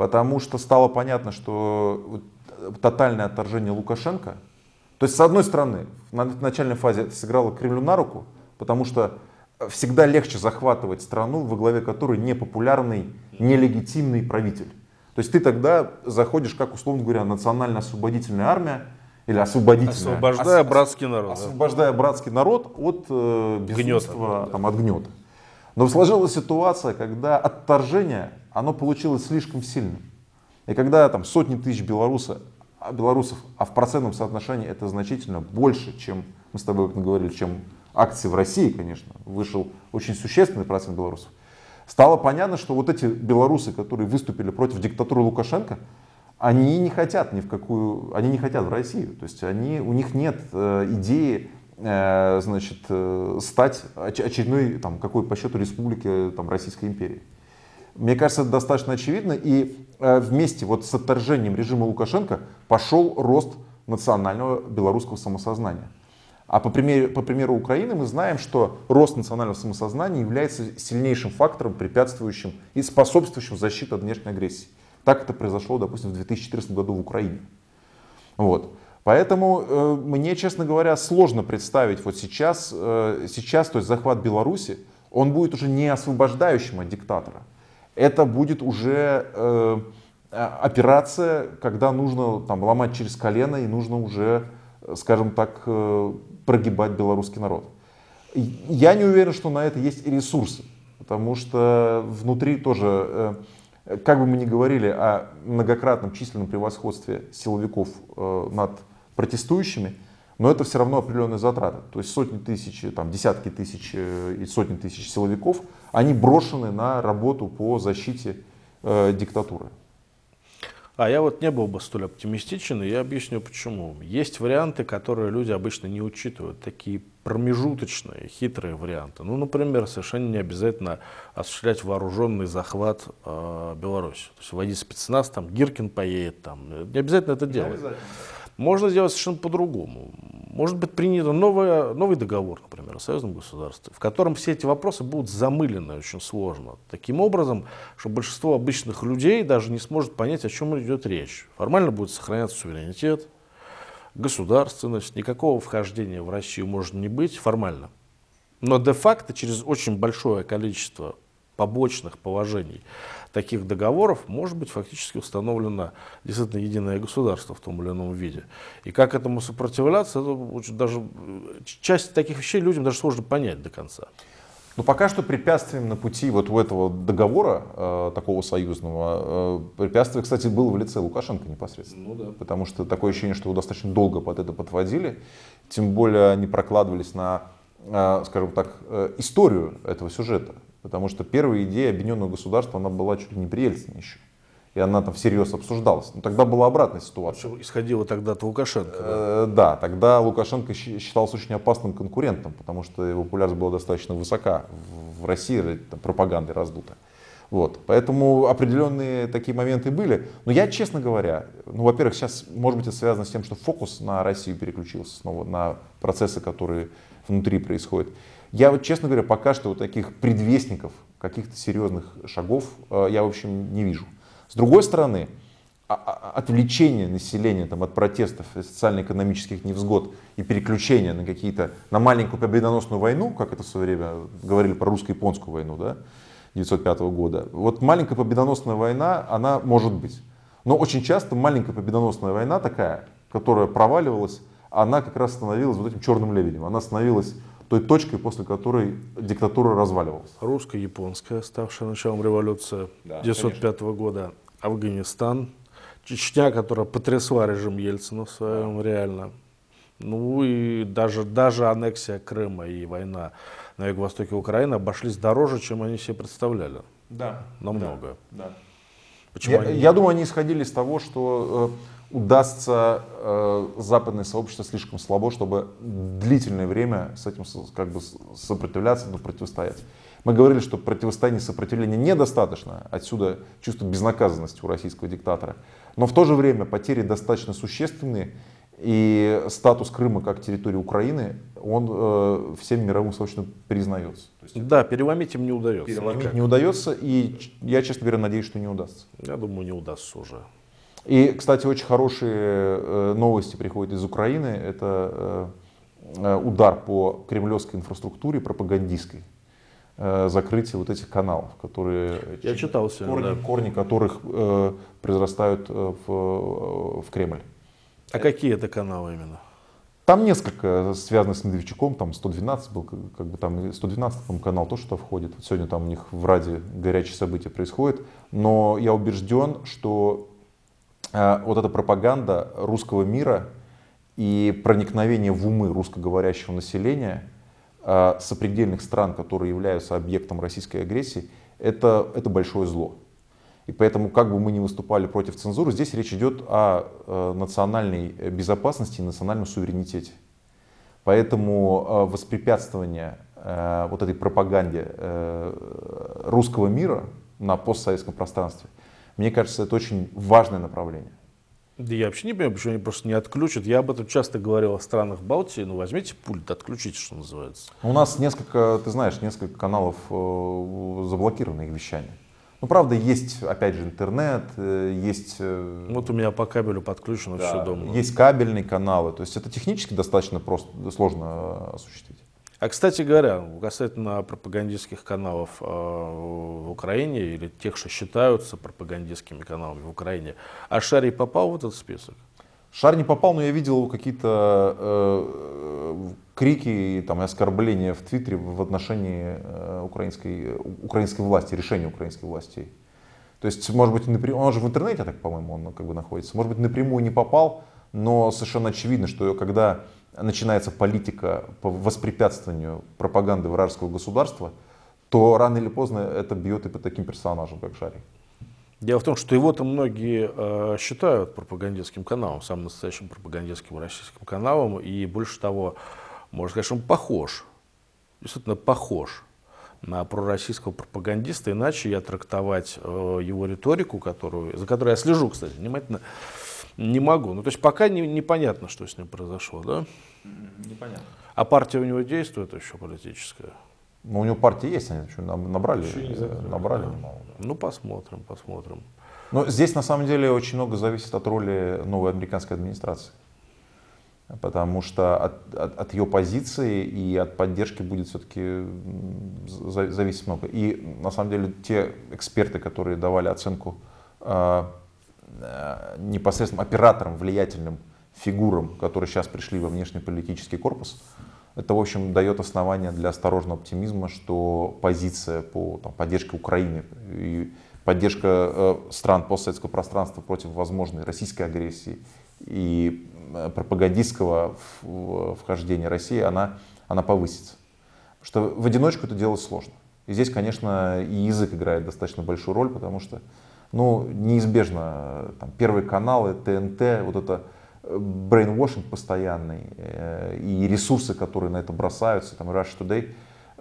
Потому что стало понятно, что тотальное отторжение Лукашенко, то есть с одной стороны, в начальной фазе это сыграло Кремлю на руку, потому что всегда легче захватывать страну, во главе которой непопулярный, нелегитимный правитель. То есть ты тогда заходишь, как условно говоря, национально-освободительная армия, или освободительная. Освобождая ос, братский народ. Освобождая да. братский народ от э, безумства, гнета, да. там, от гнета. Но сложилась ситуация, когда отторжение, оно получилось слишком сильным. И когда там сотни тысяч белорусов белорусов, а в процентном соотношении это значительно больше, чем мы с тобой говорили, чем акции в России, конечно, вышел очень существенный процент белорусов. Стало понятно, что вот эти белорусы, которые выступили против диктатуры Лукашенко, они не хотят ни в какую, они не хотят в Россию. То есть они, у них нет э, идеи э, значит, э, стать очередной, там, какой по счету республики там, Российской империи. Мне кажется, это достаточно очевидно. И э, вместе вот с отторжением режима Лукашенко пошел рост национального белорусского самосознания. А по примеру, по примеру Украины мы знаем, что рост национального самосознания является сильнейшим фактором, препятствующим и способствующим защите от внешней агрессии. Так это произошло, допустим, в 2014 году в Украине. Вот. Поэтому э, мне, честно говоря, сложно представить вот сейчас, э, сейчас, то есть захват Беларуси, он будет уже не освобождающим от диктатора. Это будет уже э, операция, когда нужно там, ломать через колено и нужно уже, скажем так, э, прогибать белорусский народ. Я не уверен, что на это есть и ресурсы, потому что внутри тоже, э, как бы мы ни говорили о многократном численном превосходстве силовиков э, над протестующими, но это все равно определенные затраты. То есть сотни тысяч, там, десятки тысяч э, и сотни тысяч силовиков, они брошены на работу по защите э, диктатуры. А я вот не был бы столь оптимистичен, и я объясню почему. Есть варианты, которые люди обычно не учитывают, такие промежуточные, хитрые варианты. Ну, например, совершенно не обязательно осуществлять вооруженный захват э, Беларуси. То есть вводить спецназ, там Гиркин поедет, там. Не обязательно это делать. Можно сделать совершенно по-другому. Может быть принят новый, новый договор, например, о союзном государстве, в котором все эти вопросы будут замылены очень сложно. Таким образом, что большинство обычных людей даже не сможет понять, о чем идет речь. Формально будет сохраняться суверенитет, государственность, никакого вхождения в Россию может не быть формально. Но де-факто через очень большое количество побочных положений таких договоров может быть фактически установлено действительно единое государство в том или ином виде. И как этому сопротивляться, это очень даже часть таких вещей людям даже сложно понять до конца. Но пока что препятствием на пути вот у этого договора, э, такого союзного, э, препятствие, кстати, было в лице Лукашенко непосредственно. Ну, да. Потому что такое ощущение, что его достаточно долго под это подводили. Тем более они прокладывались на, э, скажем так, э, историю этого сюжета. Потому что первая идея объединенного государства, она была чуть ли не при Ельцине еще. И она там всерьез обсуждалась. Но тогда была обратная ситуация. Исходила тогда от Лукашенко. Да? Э, да, тогда Лукашенко считался очень опасным конкурентом, потому что его популярность была достаточно высока в России, там, пропагандой раздута. Вот. Поэтому определенные такие моменты были. Но я, честно говоря, ну, во-первых, сейчас, может быть, это связано с тем, что фокус на Россию переключился снова, на процессы, которые внутри происходят. Я вот, честно говоря, пока что вот таких предвестников каких-то серьезных шагов э, я, в общем, не вижу. С другой стороны, а, а, отвлечение населения там, от протестов, социально-экономических невзгод и переключение на какие-то, на маленькую победоносную войну, как это в свое время говорили про русско-японскую войну, да, 1905 года. Вот маленькая победоносная война, она может быть. Но очень часто маленькая победоносная война такая, которая проваливалась, она как раз становилась вот этим черным лебедем. Она становилась той точкой, после которой диктатура разваливалась. Русско-японская, ставшая началом революции да, 1905 года, Афганистан, Чечня, которая потрясла режим Ельцина в своем да. реально. Ну и даже, даже аннексия Крыма и война на юго-востоке Украины обошлись дороже, чем они себе представляли. Да. Намного. Да. да. Почему я, они... я думаю, они исходили из того, что э, удастся э, западное сообщество слишком слабо, чтобы длительное время с этим как бы сопротивляться, но противостоять. Мы говорили, что противостояние сопротивления недостаточно, отсюда чувство безнаказанности у российского диктатора. Но в то же время потери достаточно существенные, и статус Крыма как территории Украины, он э, всем мировым сообществом признается. есть, да, переломить им не удается. Переломить никак. не удается, и я, честно говоря, надеюсь, что не удастся. Я думаю, не удастся уже. И, кстати, очень хорошие э, новости приходят из Украины. Это э, удар по кремлевской инфраструктуре пропагандистской. Э, закрытие вот этих каналов, которые... Я читал корни, да. корни которых произрастают в, в Кремль. А какие это каналы именно? Там несколько связано с Медведчуком, там 112 был, как бы там 112 там, канал тоже что входит. Сегодня там у них в Раде горячие события происходят. Но я убежден, что э, вот эта пропаганда русского мира и проникновение в умы русскоговорящего населения э, сопредельных стран, которые являются объектом российской агрессии, это, это большое зло. И поэтому, как бы мы ни выступали против цензуры, здесь речь идет о э, национальной безопасности и национальном суверенитете. Поэтому э, воспрепятствование э, вот этой пропаганде э, русского мира на постсоветском пространстве, мне кажется, это очень важное направление. Да я вообще не понимаю, почему они просто не отключат. Я об этом часто говорил о странах Балтии. Ну, возьмите пульт, отключите, что называется. У нас несколько, ты знаешь, несколько каналов заблокировано их вещание. Ну, правда, есть, опять же, интернет, есть... Вот у меня по кабелю подключено да, все дома. Есть кабельные каналы. То есть это технически достаточно просто, сложно осуществить. А, кстати говоря, касательно пропагандистских каналов э, в Украине или тех, что считаются пропагандистскими каналами в Украине, а Шарий попал в этот список? Шар не попал, но я видел какие-то э, крики там, и оскорбления в Твиттере в отношении э, украинской, украинской власти, решения украинской власти. То есть, может быть, напрямую, он же в интернете, так, по-моему, он как бы находится. Может быть, напрямую не попал, но совершенно очевидно, что когда начинается политика по воспрепятствованию пропаганды вражеского государства, то рано или поздно это бьет и по таким персонажам, как Шарик. Дело в том, что его-то многие э, считают пропагандистским каналом, самым настоящим пропагандистским российским каналом, и больше того, можно сказать, что он похож, действительно похож на пророссийского пропагандиста, иначе я трактовать э, его риторику, которую, за которой я слежу, кстати, внимательно, не могу. Ну, то есть пока не, непонятно, что с ним произошло, да? Непонятно. А партия у него действует еще политическая? Ну, у него партия есть, они еще набрали, еще не закрыли, набрали да. немало. Да. Ну, посмотрим, посмотрим. Но здесь, на самом деле, очень много зависит от роли новой американской администрации. Потому что от, от, от ее позиции и от поддержки будет все-таки зависеть много. И на самом деле те эксперты, которые давали оценку э, Э, непосредственным операторам, влиятельным фигурам, которые сейчас пришли во внешнеполитический корпус, это, в общем, дает основания для осторожного оптимизма, что позиция по там, поддержке Украины и поддержка э, стран постсоветского пространства против возможной российской агрессии и э, пропагандистского вхождения России, она, она повысится. Что в одиночку это делать сложно. И здесь, конечно, и язык играет достаточно большую роль, потому что ну, неизбежно там, первые каналы, ТНТ, вот это брейнвошинг постоянный э, и ресурсы, которые на это бросаются, там Rush Today,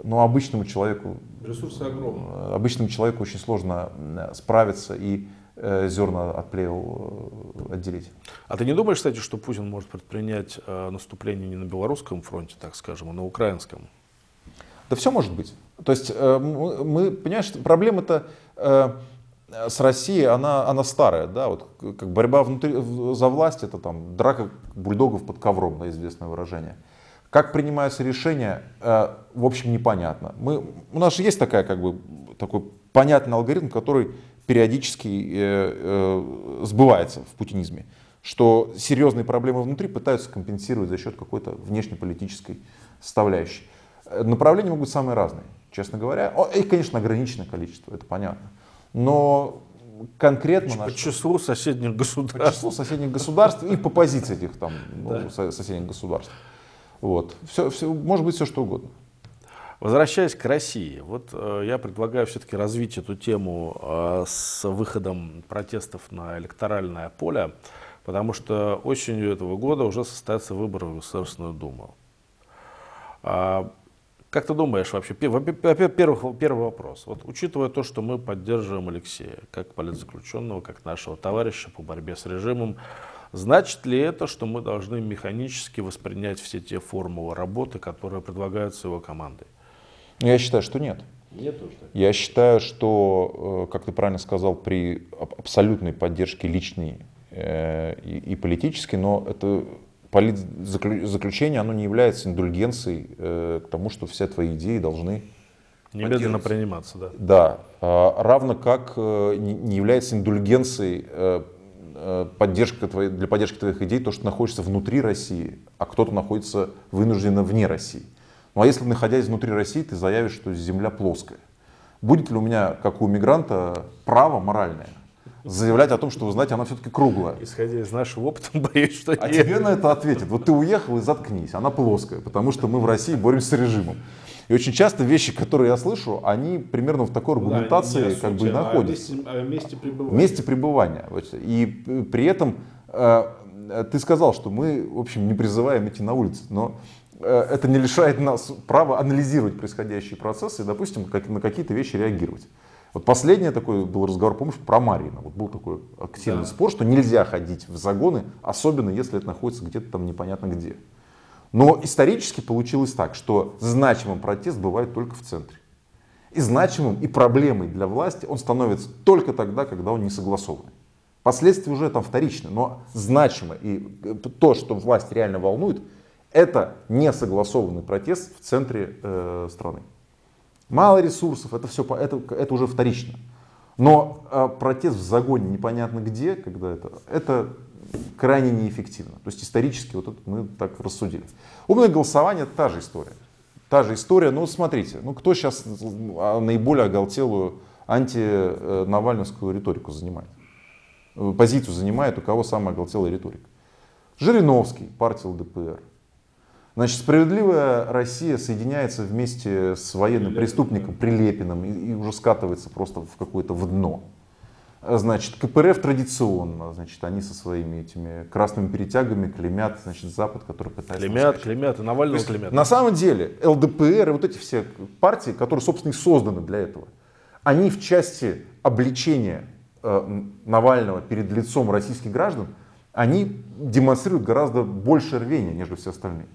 но обычному человеку, ресурсы огромные. Э, обычному человеку очень сложно справиться и э, зерна от плевел э, отделить. А ты не думаешь, кстати, что Путин может предпринять э, наступление не на белорусском фронте, так скажем, а на украинском? Да все может быть. То есть э, мы, понимаешь, проблема-то э, с Россией, она, она старая, да, вот как борьба внутри, за власть, это там драка бульдогов под ковром, да, известное выражение. Как принимаются решения, э, в общем, непонятно. Мы, у нас же есть такая, как бы, такой понятный алгоритм, который периодически э, э, сбывается в путинизме, что серьезные проблемы внутри пытаются компенсировать за счет какой-то внешнеполитической составляющей. Направления могут быть самые разные, честно говоря. Их, конечно, ограниченное количество, это понятно но конкретно... По наш... числу соседних государств. По числу соседних государств и по позиции этих там ну, да. соседних государств. Вот. Все, все, может быть все что угодно. Возвращаясь к России, вот э, я предлагаю все-таки развить эту тему э, с выходом протестов на электоральное поле, потому что осенью этого года уже состоятся выборы в Государственную Думу. А, как ты думаешь вообще, первый, первый вопрос, вот учитывая то, что мы поддерживаем Алексея как политзаключенного, как нашего товарища по борьбе с режимом, значит ли это, что мы должны механически воспринять все те формулы работы, которые предлагаются его командой? Я считаю, что нет. Нет тоже. Я считаю, что, э, как ты правильно сказал, при абсолютной поддержке личной э, и политической, но это политзаключение, оно не является индульгенцией э, к тому, что все твои идеи должны Немедленно приниматься, да. Да, э, равно как э, не является индульгенцией э, э, поддержка твоей, для поддержки твоих идей то, что находишься внутри России, а кто-то находится вынужденно вне России. Ну а если, находясь внутри России, ты заявишь, что Земля плоская, будет ли у меня, как у мигранта, право моральное заявлять о том, что, вы знаете, она все-таки круглая. Исходя из нашего опыта, [laughs] боюсь, что А нет. тебе на это ответят. Вот ты уехал и заткнись, она плоская, потому что мы в России боремся с режимом. И очень часто вещи, которые я слышу, они примерно в такой аргументации как бы и находятся. О месте пребывания. месте пребывания. Вот. И п- при этом э, ты сказал, что мы, в общем, не призываем идти на улицу, но э, это не лишает нас права анализировать происходящие процессы и, допустим, как- на какие-то вещи реагировать. Вот последний такой был разговор, помнишь, про Марина. Вот был такой активный Да. спор, что нельзя ходить в загоны, особенно если это находится где-то там непонятно где. Но исторически получилось так, что значимым протест бывает только в центре. И значимым, и проблемой для власти он становится только тогда, когда он не согласованный. Последствия уже там вторичны, но значимо. И э, то, что власть реально волнует, это несогласованный протест в центре э, страны. Мало ресурсов, это все, это, это уже вторично. Но э, протест в загоне непонятно где, когда это, это крайне неэффективно. То есть исторически вот это мы так рассудили. Умное голосование это та же история. Та же история, вот смотрите, ну кто сейчас наиболее оголтелую антинавальновскую риторику занимает? Э, Позицию занимает, у кого самая оголтелая риторика? Жириновский, партия ЛДПР. Значит, справедливая Россия соединяется вместе с военным преступником Прилепиным и, и уже скатывается просто в какое-то в дно. Значит, КПРФ традиционно, значит, они со своими этими красными перетягами клемят, значит, Запад, который пытается... Клемят, раскачать. клемят, и Навального есть, клемят. На самом деле ЛДПР и вот эти все партии, которые, собственно, и созданы для этого, они в части обличения э, Навального перед лицом российских граждан, они демонстрируют гораздо больше рвения, нежели все остальные.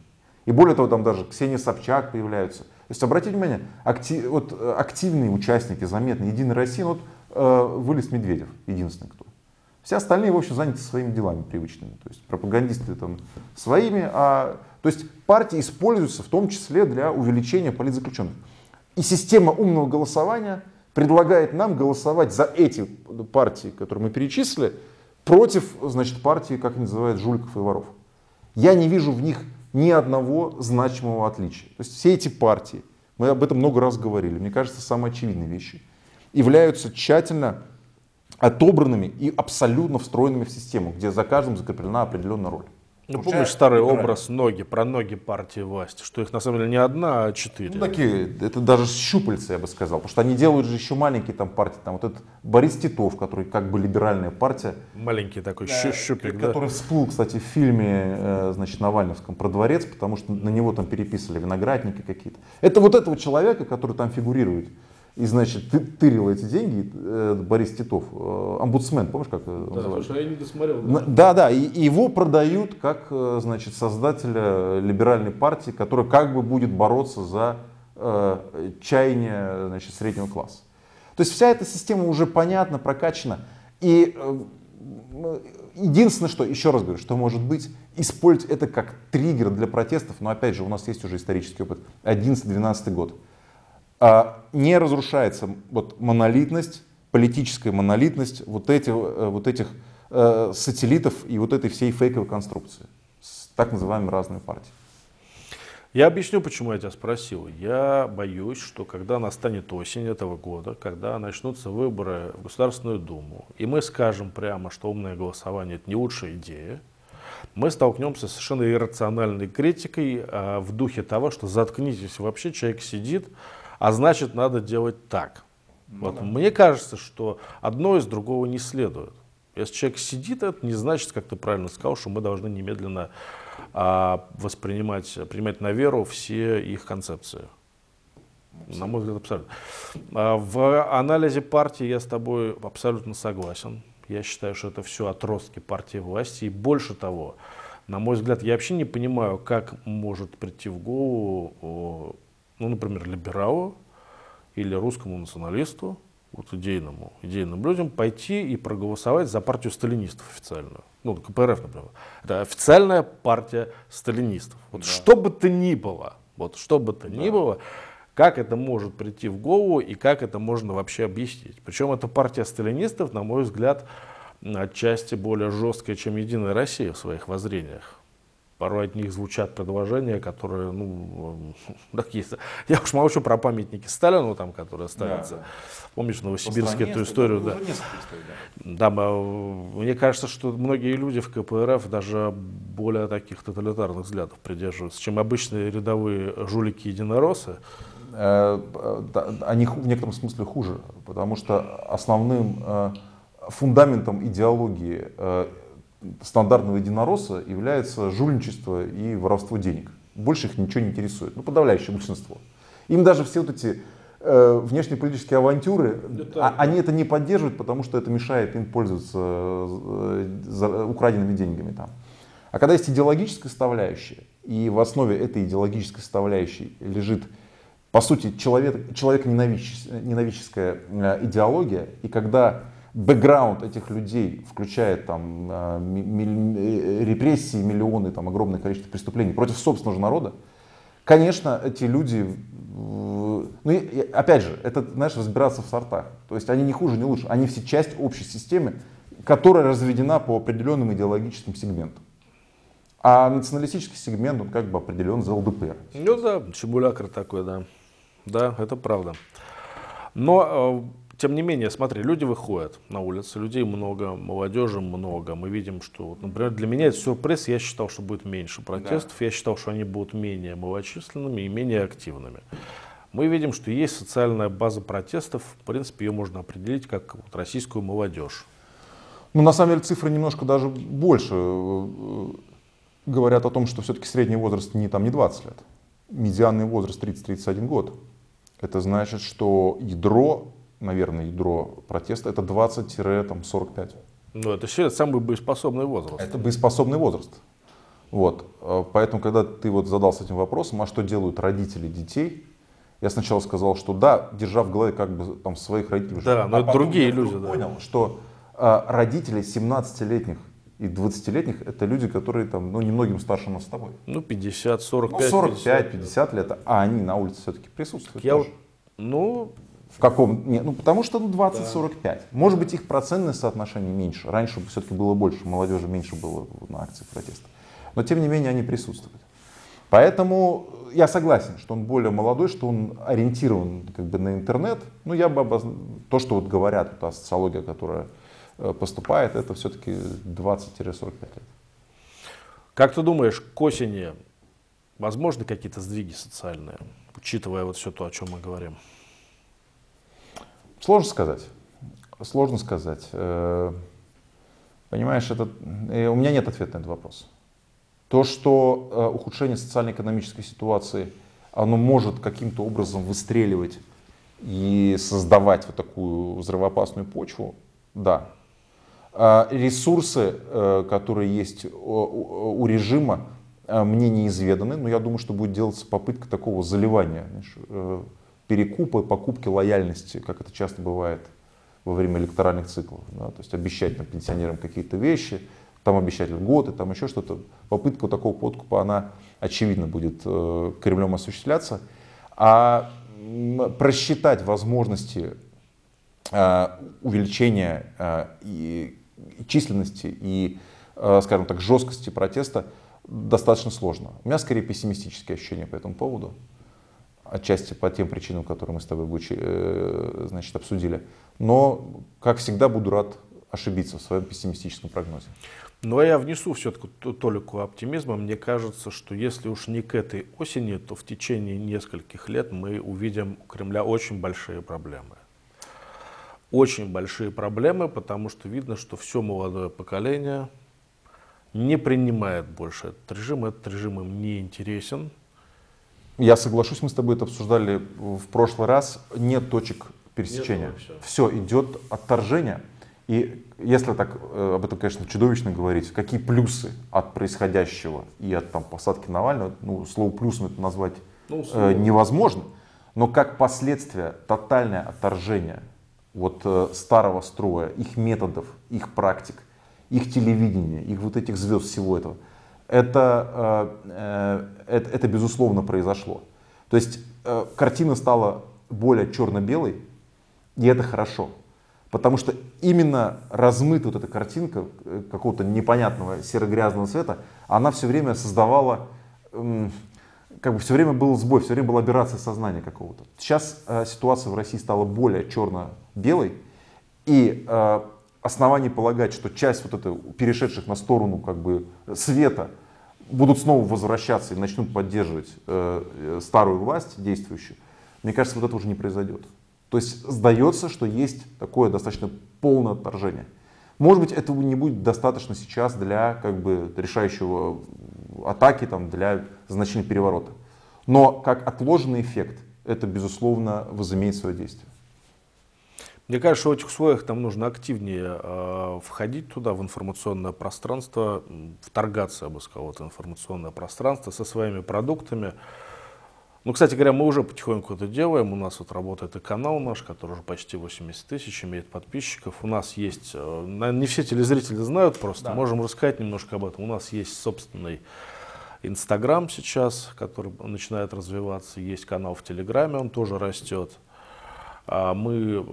И более того, там даже Ксения Собчак появляются. То есть, обратите внимание, акти- вот, э, активные участники, заметные Единой России, ну, вот, э, вылез Медведев, единственный кто. Все остальные, в общем, заняты своими делами привычными. То есть пропагандисты там своими, а то есть партии используются в том числе для увеличения политзаключенных. И система умного голосования предлагает нам голосовать за эти партии, которые мы перечислили, против, значит, партии, как они называют, жуликов и воров. Я не вижу в них ни одного значимого отличия. То есть все эти партии, мы об этом много раз говорили, мне кажется, самые очевидные вещи, являются тщательно отобранными и абсолютно встроенными в систему, где за каждым закреплена определенная роль. Ну, Включая помнишь старый либеральные. образ ноги, про ноги партии власти, что их на самом деле не одна, а четыре. Ну, такие, это даже щупальца, я бы сказал, потому что они делают же еще маленькие там партии, там вот этот Борис Титов, который как бы либеральная партия, Маленький такой щу- щупик, да. который всплыл, кстати, в фильме, э, значит, Навальновском про дворец, потому что на него там переписывали виноградники какие-то. Это вот этого человека, который там фигурирует, и, значит, ты, тырил эти деньги, э, Борис Титов, э, омбудсмен, помнишь, как это называется? я не досмотрел. На- Да, да, и его продают как, э, значит, создателя либеральной партии, которая как бы будет бороться за э, чаяние, значит, среднего класса. То есть вся эта система уже понятна, прокачана. И э, единственное, что, еще раз говорю, что может быть, использовать это как триггер для протестов, но опять же, у нас есть уже исторический опыт, 11-12 год. А, не разрушается вот монолитность, политическая монолитность вот, эти, э, вот этих э, сателлитов и вот этой всей фейковой конструкции с так называемыми разными партиями. Я объясню, почему я тебя спросил. Я боюсь, что когда настанет осень этого года, когда начнутся выборы в Государственную Думу, и мы скажем прямо, что умное голосование это не лучшая идея, мы столкнемся с совершенно иррациональной критикой а, в духе того, что заткнитесь, вообще человек сидит, а значит надо делать так. Вот Мне кажется, что одно из другого не следует. Если человек сидит, это не значит, как ты правильно сказал, что мы должны немедленно а, воспринимать, принимать на веру все их концепции. На мой взгляд, абсолютно. А, В анализе партии я с тобой абсолютно согласен. Я считаю, что это все отростки партии власти. И больше того, на мой взгляд, я вообще не понимаю, как может прийти в голову, ну, например, либералу или русскому националисту, вот идейному, идейным людям, пойти и проголосовать за партию сталинистов официальную. Ну, КПРФ, например. Это официальная партия сталинистов. Вот что бы то ни было, вот что бы то ни было, как это может прийти в голову и как это можно вообще объяснить. Причем эта партия сталинистов, на мой взгляд, отчасти более жесткая, чем Единая Россия в своих воззрениях. Порой от них звучат предложения, которые, ну, [laughs] такие. Я уж молчу про памятники Сталину, там, которые ставятся. Да, да. Помнишь, в Новосибирске эту историю, да. Да, мне кажется, что многие люди в КПРФ даже более таких тоталитарных взглядов придерживаются, чем обычные рядовые жулики-единороссы. Э, они в некотором смысле хуже, потому что основным э, фундаментом идеологии э, стандартного единоросса является жульничество и воровство денег. Больше их ничего не интересует. Ну, подавляющее большинство. Им даже все вот эти э, внешнеполитические авантюры, это, а, они это не поддерживают, потому что это мешает им пользоваться э, украденными деньгами там. А когда есть идеологическая составляющая, и в основе этой идеологической составляющей лежит, по сути, человек, человеконенавидческая э, идеология, и когда бэкграунд этих людей включает там э, э, репрессии, миллионы, там огромное количество преступлений против собственного народа, конечно, эти люди, ну и, опять же, это, знаешь, разбираться в сортах. То есть они не хуже, не лучше, они все часть общей системы, которая разведена по определенным идеологическим сегментам. А националистический сегмент, он как бы определен за ЛДПР. Ну да, чебулякр такой, да. Да, это правда. Но э, тем не менее, смотри, люди выходят на улицы, людей много, молодежи много. Мы видим, что, например, для меня это сюрприз. Я считал, что будет меньше протестов. Да. Я считал, что они будут менее малочисленными и менее активными. Мы видим, что есть социальная база протестов. В принципе, ее можно определить как вот российскую молодежь. Ну, на самом деле, цифры немножко даже больше э, говорят о том, что все-таки средний возраст не, там, не 20 лет. Медианный возраст 30-31 год. Это значит, что ядро наверное, ядро протеста, это 20-45. Ну, это все самый боеспособный возраст. Это боеспособный возраст. Вот. Э, поэтому, когда ты вот задался этим вопросом, а что делают родители детей, я сначала сказал, что да, держа в голове как бы там своих родителей. Да, но а это другие люди. Да. понял, что а, родители 17-летних и 20-летних это люди, которые там, ну, немногим старше нас с тобой. Ну, 50, 45. Ну, 45, 50, 50 лет, а они на улице все-таки присутствуют. Я, ну, в каком? Не, ну, потому что ну, 20-45. Да. Может быть, их процентное соотношение меньше. Раньше все-таки было больше, молодежи меньше было на акциях протеста. Но, тем не менее, они присутствуют. Поэтому я согласен, что он более молодой, что он ориентирован как бы, на интернет. Ну, я бы обоз... То, что вот говорят, та социология, которая э, поступает, это все-таки 20-45 лет. Как ты думаешь, к осени возможны какие-то сдвиги социальные, учитывая вот все то, о чем мы говорим? Сложно сказать. Сложно сказать. Э, понимаешь, это, э, у меня нет ответа на этот вопрос. То, что э, ухудшение социально-экономической ситуации, оно может каким-то образом выстреливать и создавать вот такую взрывоопасную почву, да. А ресурсы, которые есть у режима, мне неизведаны, но я думаю, что будет делаться попытка такого заливания знаешь, перекупы, покупки лояльности, как это часто бывает во время электоральных циклов. Да, то есть обещать там, пенсионерам какие-то вещи, там обещать льготы, там еще что-то. Попытка такого подкупа, она очевидно будет э, Кремлем осуществляться. А просчитать возможности э, увеличения э, и, и численности и, э, скажем так, жесткости протеста достаточно сложно. У меня скорее пессимистические ощущения по этому поводу отчасти по тем причинам, которые мы с тобой э, значит, обсудили. Но, как всегда, буду рад ошибиться в своем пессимистическом прогнозе. Но я внесу все-таки толику оптимизма. Мне кажется, что если уж не к этой осени, то в течение нескольких лет мы увидим у Кремля очень большие проблемы. Очень большие проблемы, потому что видно, что все молодое поколение не принимает больше этот режим. Этот режим им не интересен. Я соглашусь, мы с тобой это обсуждали в прошлый раз. Нет точек пересечения. Нет, все, идет отторжение. И если так э, об этом, конечно, чудовищно говорить, какие плюсы от происходящего и от там, посадки Навального, ну, слово плюсом это назвать ну, э, невозможно, но как последствие тотальное отторжение вот э, старого строя, их методов, их практик, их телевидения, их вот этих звезд всего этого – это, э, э, это, это безусловно произошло. То есть э, картина стала более черно-белой, и это хорошо. Потому что именно размыта вот эта картинка э, какого-то непонятного серо-грязного цвета, она все время создавала, как бы все время был сбой, все время была операция сознания какого-то. Сейчас ситуация в России стала более черно-белой, и оснований полагать, что часть вот этой перешедших на сторону как бы света будут снова возвращаться и начнут поддерживать старую власть действующую, мне кажется, вот это уже не произойдет. То есть сдается, что есть такое достаточно полное отторжение. Может быть, этого не будет достаточно сейчас для как бы, решающего атаки, там, для значительного переворота. Но как отложенный эффект, это, безусловно, возымеет свое действие. Мне кажется, в этих условиях там нужно активнее э, входить туда, в информационное пространство, вторгаться, я бы сказал, в это информационное пространство со своими продуктами. Ну, кстати говоря, мы уже потихоньку это делаем. У нас вот работает и канал наш, который уже почти 80 тысяч, имеет подписчиков. У нас есть, э, не все телезрители знают просто, да. можем рассказать немножко об этом. У нас есть собственный Инстаграм сейчас, который начинает развиваться. Есть канал в Телеграме, он тоже растет. А мы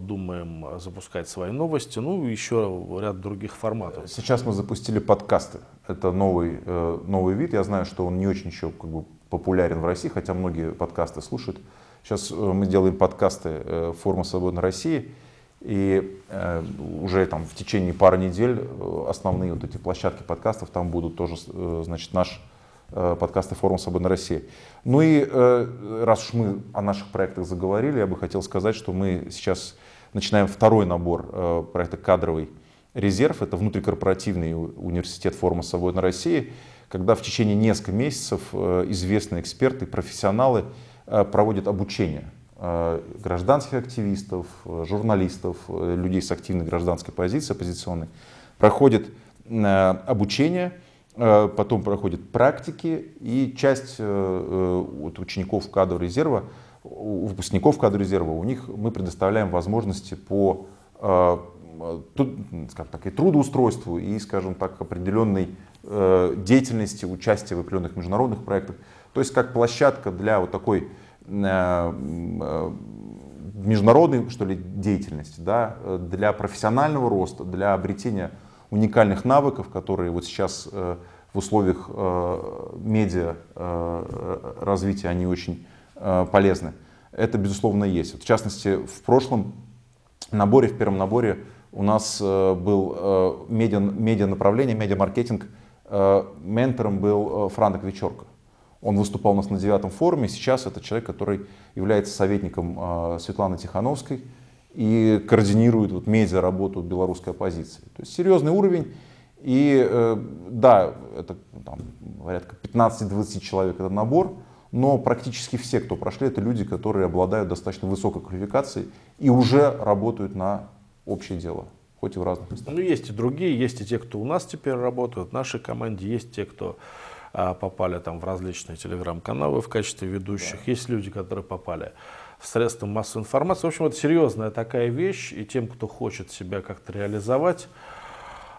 думаем запускать свои новости, ну и еще ряд других форматов. Сейчас мы запустили подкасты. Это новый, э, новый вид. Я знаю, что он не очень еще как бы популярен в России, хотя многие подкасты слушают. Сейчас э, мы делаем подкасты э, «Форма свободной России», и уже там в течение пары недель основные вот эти площадки подкастов там будут тоже, значит, наш подкасты форума «Свободной России». Ну и раз уж мы о наших проектах заговорили, я бы хотел сказать, что мы сейчас начинаем второй набор проекта «Кадровый резерв». Это внутрикорпоративный университет форума «Свободной России» когда в течение нескольких месяцев э, известные эксперты, профессионалы э, проводят обучение э, гражданских активистов, журналистов, людей с активной гражданской позицией, оппозиционной, проходят обучение, потом проходят практики, и часть учеников кадрового резерва, выпускников кадрового резерва, у них мы предоставляем возможности по скажем так, и трудоустройству, и, скажем так, определенной Э, деятельности, участия в определенных международных проектах. То есть как площадка для вот такой э, э, международной что ли, деятельности, да, для профессионального роста, для обретения уникальных навыков, которые вот сейчас в условиях медиа развития они очень полезны. Это, безусловно, есть. В частности, в прошлом наборе, в первом наборе у нас был медиа, медиа направление, медиа-маркетинг – Э, ментором был э, Франк Вечерко. Он выступал у нас на девятом форуме. Сейчас это человек, который является советником э, Светланы Тихановской и координирует вот, медиа работу белорусской оппозиции. То есть серьезный уровень. И да, это там, порядка 15-20 человек этот набор, но практически все, кто прошли, это люди, которые обладают достаточно высокой квалификацией и уже работают на общее дело хоть и в разных местах. Ну, есть и другие, есть и те, кто у нас теперь работают, в нашей команде, есть те, кто а, попали там в различные телеграм-каналы в качестве ведущих, да. есть люди, которые попали в средства массовой информации. В общем, это серьезная такая вещь, и тем, кто хочет себя как-то реализовать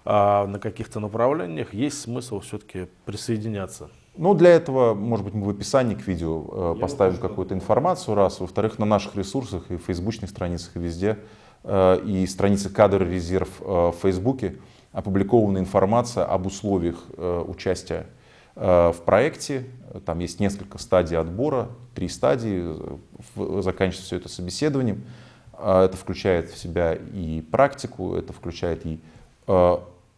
а, на каких-то направлениях, есть смысл все-таки присоединяться. Ну, для этого, может быть, мы в описании к видео э, поставим какую-то информацию, раз. Во-вторых, на наших ресурсах и фейсбучных страницах, и везде Э, и страницы кадр резерв э, в Фейсбуке опубликована информация об условиях э, участия в проекте. Там есть несколько стадий отбора, три стадии, заканчивается все это собеседованием. Это включает в себя и практику, это включает и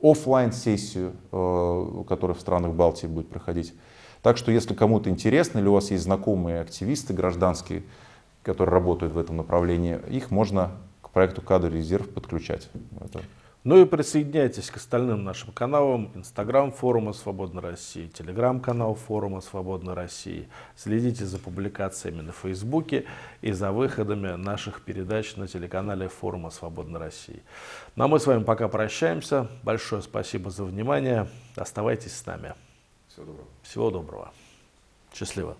офлайн сессию, которая в странах Балтии будет проходить. Так что, если кому-то интересно или у вас есть знакомые активисты гражданские, которые работают в этом направлении, их можно к проекту «Кадр резерв» подключать. Ну и присоединяйтесь к остальным нашим каналам. Инстаграм форума Свободной России, Телеграм-канал форума Свободной России. Следите за публикациями на Фейсбуке и за выходами наших передач на телеканале форума Свободной России. Ну а мы с вами пока прощаемся. Большое спасибо за внимание. Оставайтесь с нами. Всего доброго. Всего доброго. Счастливо.